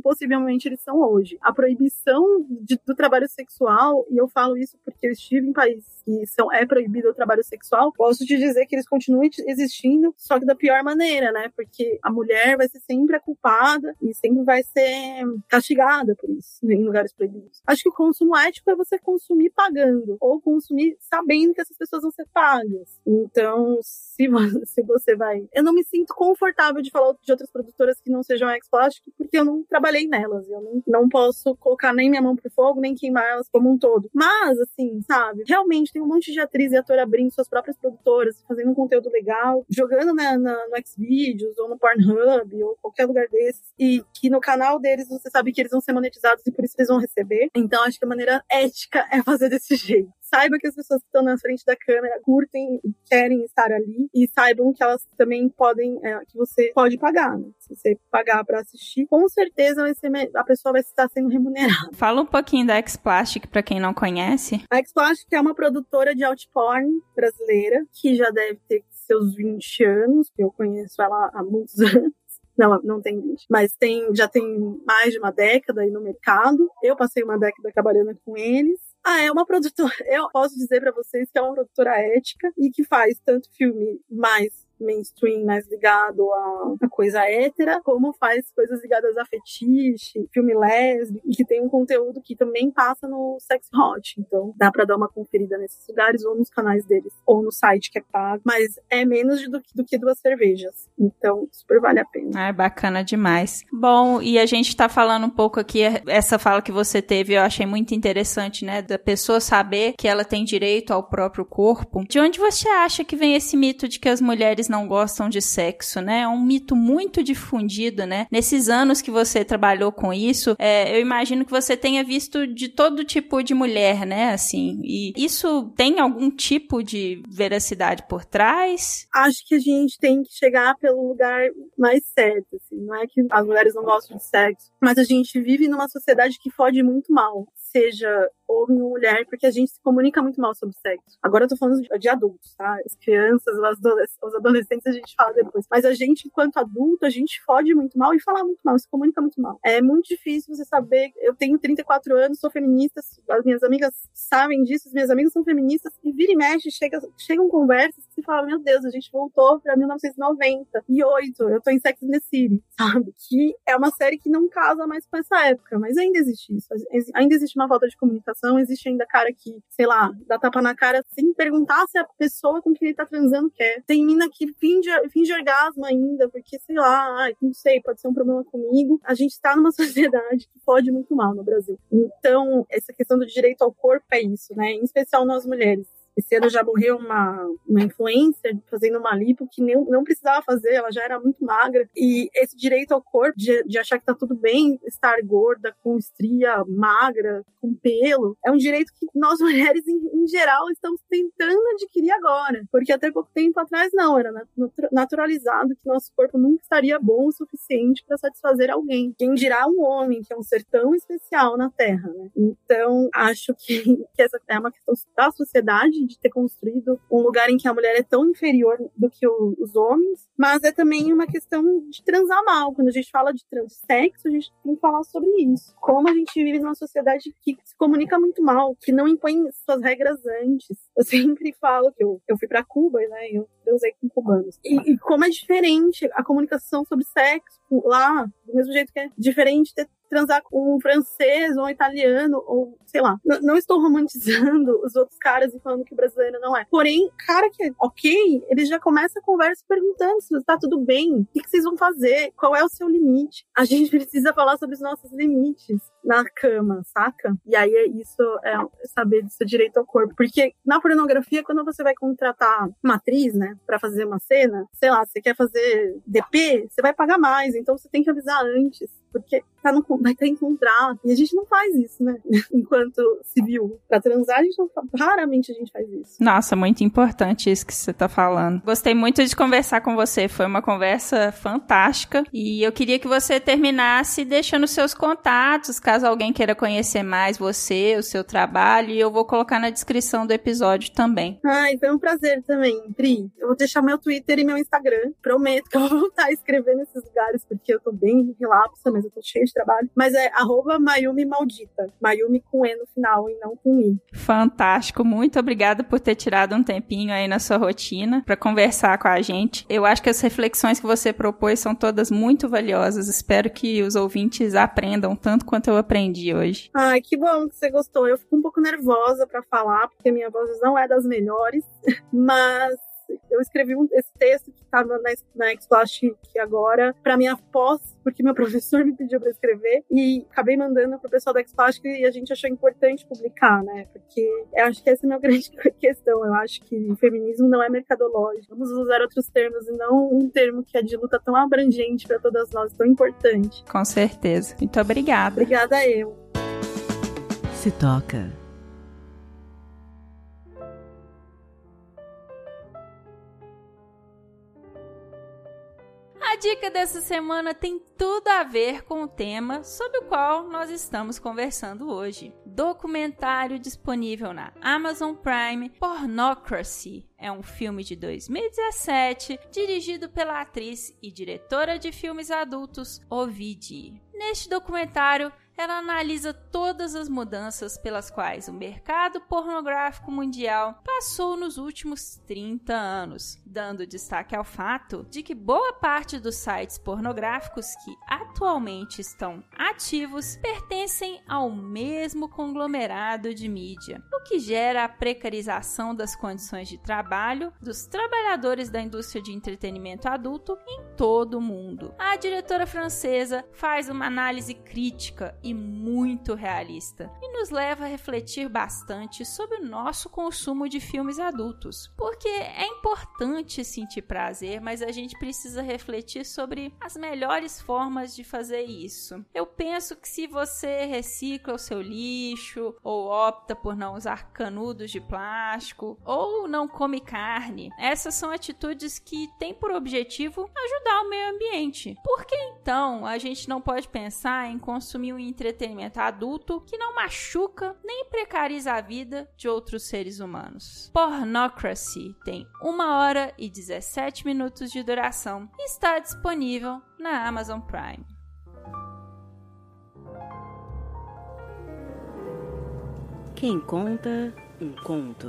possivelmente eles são hoje. A proibição de, do trabalho sexual, e eu falo isso porque eu estive em países que são, é proibido o trabalho sexual, posso te dizer que eles continuam existindo, só que da pior maneira, né? Porque a mulher vai ser sempre a culpada e sempre vai ser castigada por isso em lugares proibidos. Acho que o consumo ético é você consumir pagando ou consumir sabendo que essas pessoas vão ser pagas. Então, se você, se você vai? Eu não me sinto confortável de falar de outras produtoras que não sejam ex-plástico, porque eu não trabalhei nelas. Eu não, não posso colocar nem minha mão pro fogo, nem queimar elas como um todo. Mas, assim, sabe? Realmente tem um monte de atriz e ator abrindo suas próprias produtoras, fazendo um conteúdo legal, jogando na, na, no Xvideos ou no Pornhub ou qualquer lugar desses. E que no canal deles você sabe que eles vão ser monetizados e por isso eles vão receber. Então acho que a maneira ética é fazer desse jeito saiba que as pessoas que estão na frente da câmera curtem e querem estar ali e saibam que elas também podem, é, que você pode pagar, né? Se você pagar para assistir, com certeza vai ser, a pessoa vai estar sendo remunerada.
Fala um pouquinho da X-Plastic para quem não conhece.
A X-Plastic é uma produtora de outporn brasileira que já deve ter seus 20 anos, eu conheço ela há muitos anos. Não, não tem 20. Mas tem, já tem mais de uma década aí no mercado. Eu passei uma década trabalhando com eles. Ah, é uma produtora. Eu posso dizer para vocês que é uma produtora ética e que faz tanto filme mais mainstream mais ligado a, a coisa hétera, como faz coisas ligadas a fetiche, filme lésbico, e que tem um conteúdo que também passa no Sex Hot. Então dá para dar uma conferida nesses lugares ou nos canais deles, ou no site que é pago. Mas é menos do do que duas cervejas. Então super vale a pena.
É bacana demais. Bom, e a gente tá falando um pouco aqui, essa fala que você teve, eu achei muito interessante, né? Da pessoa saber que ela tem direito ao próprio corpo. De onde você acha que vem esse mito de que as mulheres não gostam de sexo, né? É um mito muito difundido, né? Nesses anos que você trabalhou com isso, é, eu imagino que você tenha visto de todo tipo de mulher, né? Assim, e isso tem algum tipo de veracidade por trás?
Acho que a gente tem que chegar pelo lugar mais certo, assim. Não é que as mulheres não gostam de sexo, mas a gente vive numa sociedade que fode muito mal seja homem ou mulher, porque a gente se comunica muito mal sobre sexo. Agora eu tô falando de, adultos, tá? As crianças, os adolescentes a gente fala depois. Mas a gente, enquanto adulto, a gente fode muito mal e fala muito mal, se comunica muito mal. É muito difícil você saber. Eu tenho 34 anos, sou feminista, as minhas amigas sabem disso, as minhas amigas são feministas, e vira e mexe, chega, chegam conversas você fala, meu Deus, a gente voltou pra 1990 e 8, eu tô em Sex and the City, sabe? Que é uma série que não casa mais com essa época, mas ainda existe isso. Ainda existe uma uma falta de comunicação, existe ainda cara que, sei lá, dá tapa na cara sem perguntar se a pessoa com quem ele tá transando quer. Tem mina que finge, finge orgasmo ainda, porque, sei lá, não sei, pode ser um problema comigo. A gente tá numa sociedade que pode muito mal no Brasil. Então, essa questão do direito ao corpo é isso, né? Em especial nós mulheres. Esse ano já morreu uma, uma influencer fazendo uma lipo que nem, não precisava fazer, ela já era muito magra. E esse direito ao corpo, de, de achar que tá tudo bem estar gorda, com estria, magra, com pelo, é um direito que nós mulheres, em, em geral, estamos tentando adquirir agora. Porque até pouco tempo atrás, não, era naturalizado que nosso corpo nunca estaria bom o suficiente para satisfazer alguém. Quem dirá um homem, que é um ser tão especial na Terra, né? Então, acho que, que essa é uma questão da sociedade de ter construído um lugar em que a mulher é tão inferior do que o, os homens, mas é também uma questão de transar mal. Quando a gente fala de transexo, a gente tem que falar sobre isso. Como a gente vive numa sociedade que se comunica muito mal, que não impõe suas regras antes. Eu sempre falo que eu, eu fui para Cuba, né? Eu transei com cubanos. E, e como é diferente a comunicação sobre sexo lá, do mesmo jeito que é diferente ter transar com um francês ou um italiano, ou sei lá. N não estou romantizando os outros caras e falando que brasileiro não é. Porém, cara que é ok, ele já começa a conversa perguntando se está tudo bem, o que, vocês vão fazer, qual é o seu limite. A gente precisa falar sobre os nossos limites na cama, saca? E aí é isso é saber do seu direito ao corpo. Porque na pornografia, quando você vai contratar uma atriz, né, pra fazer uma cena, sei lá, você quer fazer DP, você vai pagar mais, então você tem que avisar antes, porque tá no, vai estar em contrato. E a gente não faz isso, né? Enquanto civil. Pra transar, a gente não, raramente a gente faz isso.
Nossa, muito importante isso que você tá falando. Gostei muito de conversar com você, foi uma conversa fantástica. E eu queria que você terminasse deixando seus contatos, caso caso alguém queira conhecer mais você, o seu trabalho, e eu vou colocar na descrição do episódio também.
Ai, foi um prazer também, Pri. Eu vou deixar meu Twitter e meu Instagram. Prometo que eu vou voltar a escrever nesses lugares, porque eu tô bem relapsa, mas eu tô cheia de trabalho. Mas é arroba Mayumi Maldita. Mayumi com E no final e não com I.
Fantástico. Muito obrigada por ter tirado um tempinho aí na sua rotina para conversar com a gente. Eu acho que as reflexões que você propôs são todas muito valiosas. Espero que os ouvintes aprendam tanto quanto eu aprendi hoje.
Ai, que bom que você gostou. Eu fico um pouco nervosa para falar, porque minha voz não é das melhores, mas eu escrevi um, esse texto que estava na, na Explastic agora, para minha pós, porque meu professor me pediu para escrever, e acabei mandando pro pessoal da Explastic e a gente achou importante publicar, né? Porque eu acho que essa é a minha grande questão. Eu acho que o feminismo não é mercadológico. Vamos usar outros termos e não um termo que é de luta tão abrangente para todas nós, tão importante.
Com certeza. Muito obrigada.
Obrigada eu.
Se toca.
A dica dessa semana tem tudo a ver com o tema sobre o qual nós estamos conversando hoje. Documentário disponível na Amazon Prime, Pornocracy. É um filme de 2017, dirigido pela atriz e diretora de filmes adultos Ovidie. Neste documentário, ela analisa todas as mudanças pelas quais o mercado pornográfico mundial passou nos últimos 30 anos, dando destaque ao fato de que boa parte dos sites pornográficos que atualmente estão ativos pertencem ao mesmo conglomerado de mídia, que gera a precarização das condições de trabalho dos trabalhadores da indústria de entretenimento adulto em todo o mundo. A diretora francesa faz uma análise crítica e muito realista e nos leva a refletir bastante sobre o nosso consumo de filmes adultos. Porque é importante sentir prazer, mas a gente precisa refletir sobre as melhores formas de fazer isso. Eu penso que se você recicla o seu lixo ou opta por não usar canudos de plástico ou não come carne, essas são atitudes que têm por objetivo ajudar o meio ambiente. Por que então a gente não pode pensar em consumir um entretenimento adulto que não machuca nem precariza a vida de outros seres humanos. Pornocracy tem 1 hora e 17 minutos de duração e está disponível na Amazon Prime.
Quem conta um conto.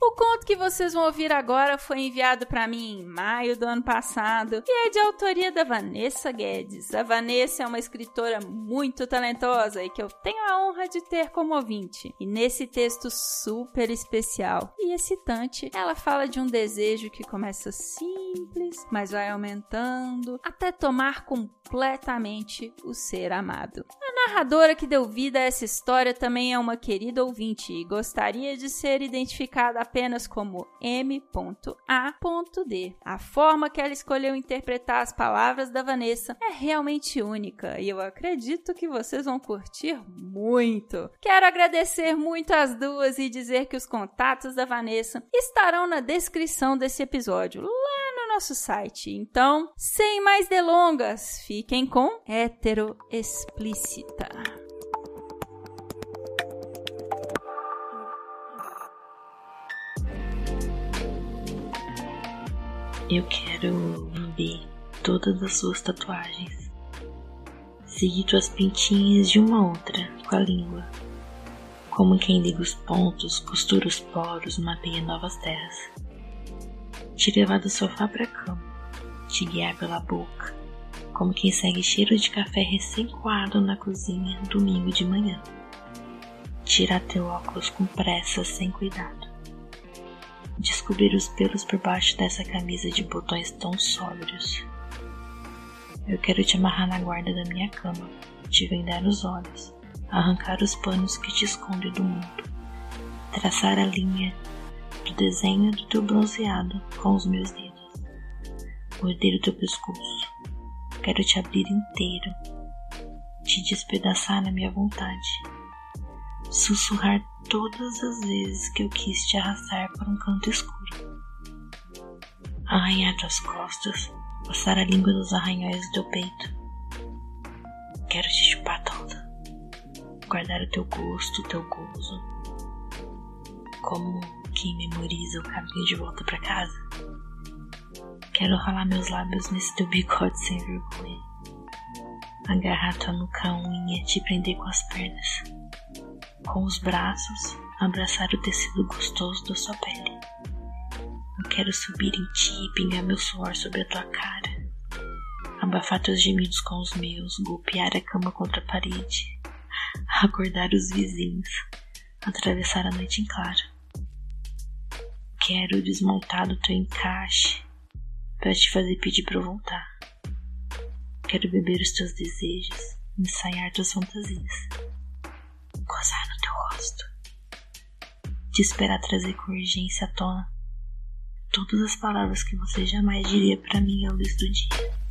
O conto que vocês vão ouvir agora foi enviado para mim em maio do ano passado e é de autoria da Vanessa Guedes. A Vanessa é uma escritora muito talentosa e que eu tenho a honra de ter como ouvinte. E nesse texto super especial e excitante, ela fala de um desejo que começa simples, mas vai aumentando até tomar completamente o ser amado. A narradora que deu vida a essa história também é uma querida ouvinte e gostaria de ser identificada apenas como M.A.D. A forma que ela escolheu interpretar as palavras da Vanessa é realmente única e eu acredito que vocês vão curtir muito. Quero agradecer muito às duas e dizer que os contatos da Vanessa estarão na descrição desse episódio, lá nosso site. Então, sem mais delongas, fiquem com Hétero Explícita.
Eu quero ver todas as suas tatuagens. Seguir tuas pintinhas de uma a outra com a língua. Como quem liga os pontos, costura os poros, mapeia novas terras. Te levar do sofá pra cama, te guiar pela boca, como quem segue cheiro de café recém-coado na cozinha domingo de manhã. Tirar teu óculos com pressa, sem cuidado descobrir os pelos por baixo dessa camisa de botões tão sóbrios. Eu quero te amarrar na guarda da minha cama, te vendar os olhos, arrancar os panos que te escondem do mundo, traçar a linha do desenho do teu bronzeado com os meus dedos, morder o teu pescoço. Quero te abrir inteiro, te despedaçar na minha vontade sussurrar todas as vezes que eu quis te arrastar para um canto escuro. Arranhar tuas costas, passar a língua nos arranhões do teu peito. Quero te chupar toda, guardar o teu gosto, o teu gozo, como quem memoriza o caminho de volta para casa. Quero ralar meus lábios nesse teu bigode sem vergonha, agarrar tua nuca unha, te prender com as pernas com os braços, abraçar o tecido gostoso da sua pele. Eu quero subir em ti e pingar meu suor sobre a tua cara, abafar teus gemidos com os meus, golpear a cama contra a parede, acordar os vizinhos, atravessar a noite em claro. Quero desmontar do teu encaixe para te fazer pedir para voltar. Quero beber os teus desejos, ensaiar tuas fantasias, gozar no teu rosto, te esperar trazer com urgência à tona todas as palavras que você jamais diria para mim à luz do dia.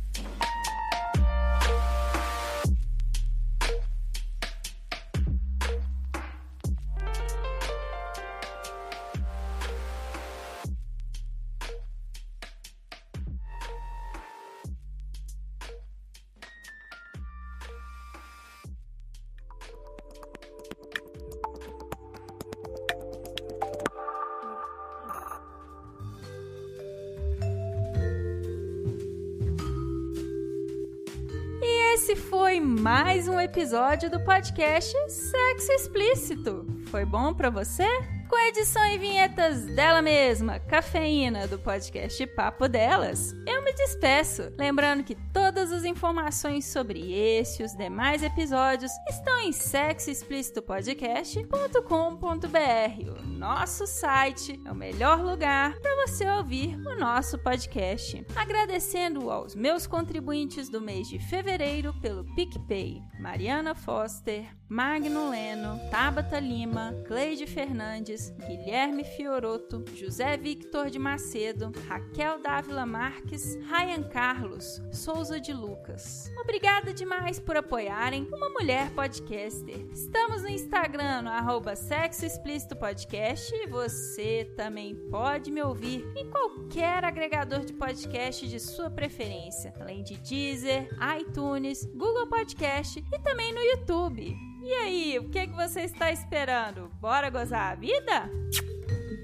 Mais um episódio do podcast Sexo Explícito. Foi bom para você? Com edição e vinhetas dela mesma, Cafeína, do podcast Papo Delas, eu me despeço. Lembrando que todas as informações sobre esse e os demais episódios estão em sexoexplicitopodcast.com.br. Nosso site é o melhor lugar para você ouvir o nosso podcast. Agradecendo aos meus contribuintes do mês de fevereiro pelo PicPay: Mariana Foster, Magno Leno, Tabata Lima, Cleide Fernandes, Guilherme Fioroto, José Victor de Macedo, Raquel Dávila Marques, Ryan Carlos, Souza de Lucas. Obrigada demais por apoiarem uma mulher podcaster. Estamos no Instagram, no arroba Sexo Explícito Podcast e você também pode me ouvir em qualquer agregador de podcast de sua preferência, além de Deezer, iTunes, Google Podcast e também no YouTube. E aí, o que, é que você está esperando? Bora gozar a vida?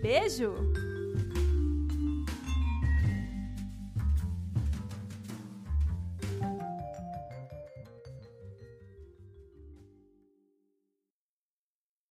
Beijo!